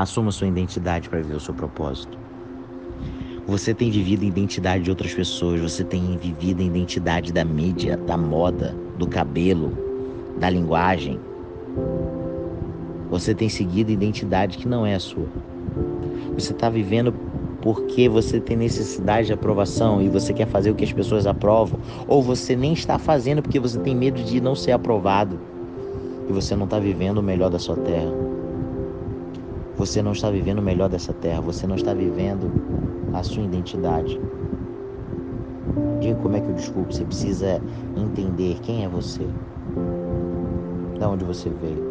Assuma sua identidade para viver o seu propósito. Você tem vivido a identidade de outras pessoas, você tem vivido a identidade da mídia, da moda, do cabelo, da linguagem. Você tem seguido a identidade que não é a sua. Você está vivendo porque você tem necessidade de aprovação e você quer fazer o que as pessoas aprovam, ou você nem está fazendo porque você tem medo de não ser aprovado e você não está vivendo o melhor da sua terra. Você não está vivendo o melhor dessa terra, você não está vivendo a sua identidade. Diga como é que eu desculpo, você precisa entender quem é você, de onde você veio,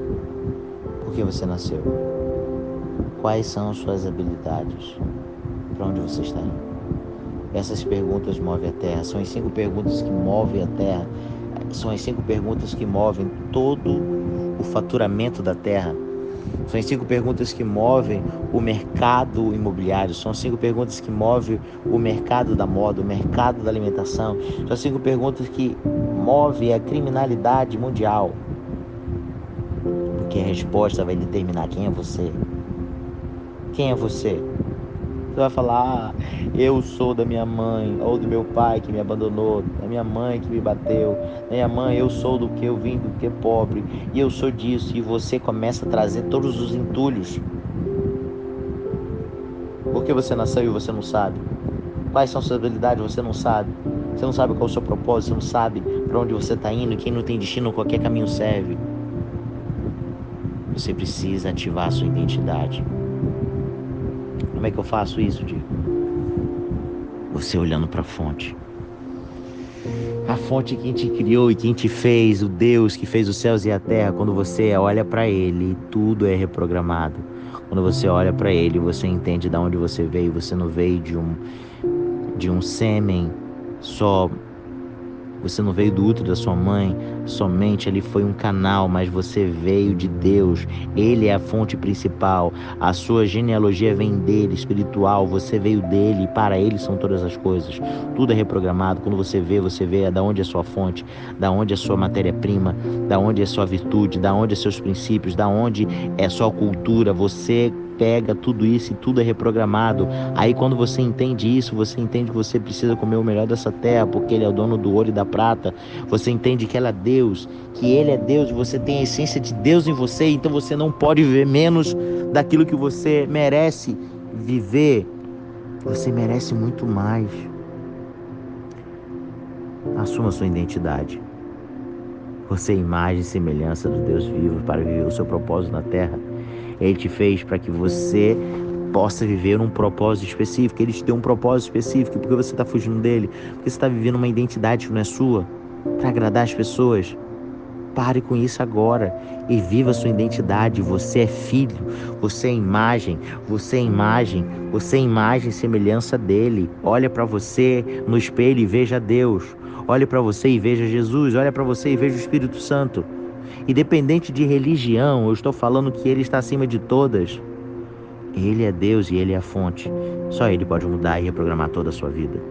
por que você nasceu, quais são suas habilidades, para onde você está indo. Essas perguntas movem a terra, são as cinco perguntas que movem a terra, são as cinco perguntas que movem todo o faturamento da terra. São as cinco perguntas que movem o mercado imobiliário, são as cinco perguntas que movem o mercado da moda, o mercado da alimentação, são as cinco perguntas que movem a criminalidade mundial. Porque a resposta vai determinar quem é você. Quem é você? Você vai falar, ah, eu sou da minha mãe, ou do meu pai que me abandonou, da minha mãe que me bateu, da minha mãe, eu sou do que eu vim, do que pobre, e eu sou disso, e você começa a trazer todos os entulhos. Por que você nasceu e você não sabe? Quais são suas habilidades você não sabe? Você não sabe qual é o seu propósito, você não sabe para onde você está indo, quem não tem destino, qualquer caminho serve. Você precisa ativar a sua identidade. Como é que eu faço isso, Diego? Você olhando para a fonte. A fonte quem te criou e quem te fez, o Deus que fez os céus e a terra, quando você olha para ele, tudo é reprogramado. Quando você olha para ele, você entende de onde você veio, você não veio de um de um sêmen só você não veio do útero da sua mãe, somente ele foi um canal, mas você veio de Deus. Ele é a fonte principal. A sua genealogia vem dele, espiritual. Você veio dele e para ele são todas as coisas. Tudo é reprogramado. Quando você vê, você vê da onde é sua fonte, da onde é sua matéria-prima, da onde é sua virtude, da onde é seus princípios, da onde é sua cultura. Você pega tudo isso e tudo é reprogramado. Aí quando você entende isso, você entende que você precisa comer o melhor dessa terra, porque ele é o dono do ouro e da prata. Você entende que ela é Deus, que ele é Deus, você tem a essência de Deus em você, então você não pode viver menos daquilo que você merece viver. Você merece muito mais. Assuma sua identidade. Você é imagem e semelhança do Deus vivo para viver o seu propósito na terra. Ele te fez para que você possa viver um propósito específico. Ele te deu um propósito específico porque você está fugindo dele, porque você está vivendo uma identidade que não é sua, para agradar as pessoas. Pare com isso agora e viva a sua identidade. Você é filho, você é imagem, você é imagem, você é imagem e semelhança dele. Olha para você no espelho e veja Deus. Olhe para você e veja Jesus. Olha para você e veja o Espírito Santo. Independente de religião, eu estou falando que Ele está acima de todas. Ele é Deus e Ele é a fonte. Só Ele pode mudar e reprogramar toda a sua vida.